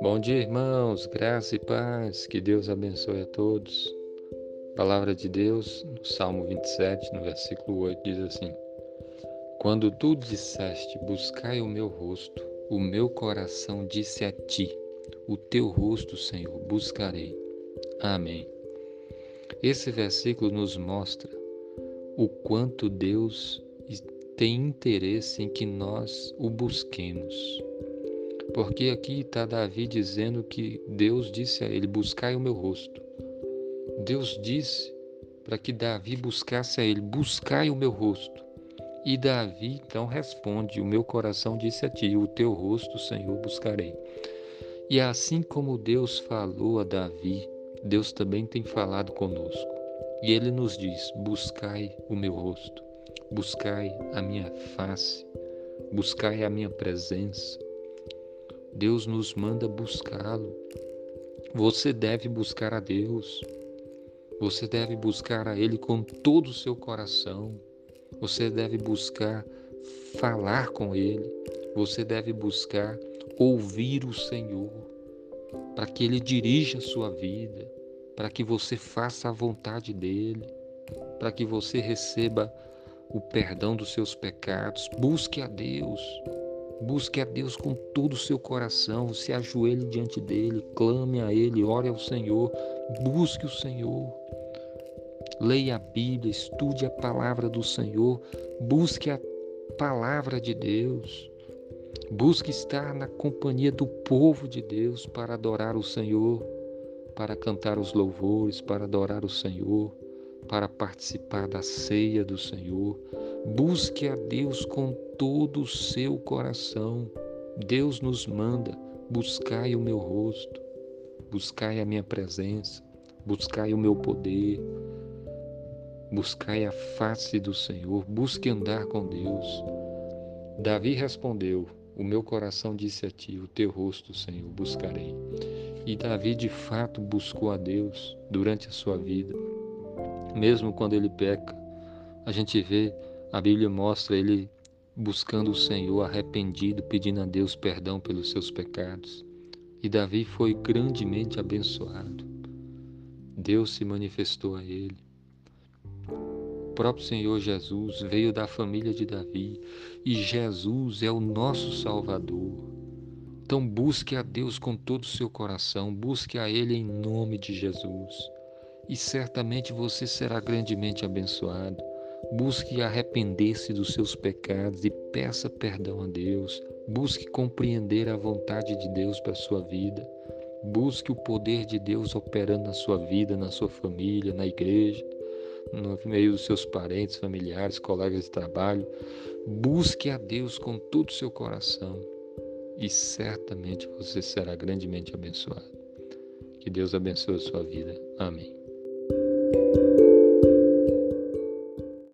Bom dia, irmãos, graça e paz, que Deus abençoe a todos. Palavra de Deus, no Salmo 27, no versículo 8, diz assim: Quando tu disseste, buscai o meu rosto, o meu coração disse a ti, o teu rosto, Senhor, buscarei. Amém. Esse versículo nos mostra o quanto Deus tem interesse em que nós o busquemos. Porque aqui está Davi dizendo que Deus disse a ele: Buscai o meu rosto. Deus disse para que Davi buscasse a ele: Buscai o meu rosto. E Davi então responde: O meu coração disse a ti: O teu rosto, Senhor, buscarei. E assim como Deus falou a Davi, Deus também tem falado conosco. E ele nos diz: Buscai o meu rosto, buscai a minha face, buscai a minha presença. Deus nos manda buscá-lo. Você deve buscar a Deus. Você deve buscar a Ele com todo o seu coração. Você deve buscar falar com Ele. Você deve buscar ouvir o Senhor para que Ele dirija a sua vida, para que você faça a vontade dEle, para que você receba o perdão dos seus pecados. Busque a Deus. Busque a Deus com todo o seu coração, se ajoelhe diante dele, clame a ele, ore ao Senhor, busque o Senhor. Leia a Bíblia, estude a palavra do Senhor, busque a palavra de Deus. Busque estar na companhia do povo de Deus para adorar o Senhor, para cantar os louvores, para adorar o Senhor, para participar da ceia do Senhor. Busque a Deus com todo o seu coração. Deus nos manda: buscai o meu rosto, buscai a minha presença, buscai o meu poder, buscai a face do Senhor, busque andar com Deus. Davi respondeu: O meu coração disse a ti: O teu rosto, Senhor, buscarei. E Davi de fato buscou a Deus durante a sua vida. Mesmo quando ele peca, a gente vê, a Bíblia mostra ele buscando o Senhor arrependido, pedindo a Deus perdão pelos seus pecados. E Davi foi grandemente abençoado. Deus se manifestou a ele. O próprio Senhor Jesus veio da família de Davi e Jesus é o nosso Salvador. Então busque a Deus com todo o seu coração, busque a Ele em nome de Jesus. E certamente você será grandemente abençoado. Busque arrepender-se dos seus pecados e peça perdão a Deus. Busque compreender a vontade de Deus para a sua vida. Busque o poder de Deus operando na sua vida, na sua família, na igreja, no meio dos seus parentes, familiares, colegas de trabalho. Busque a Deus com todo o seu coração e certamente você será grandemente abençoado. Que Deus abençoe a sua vida. Amém.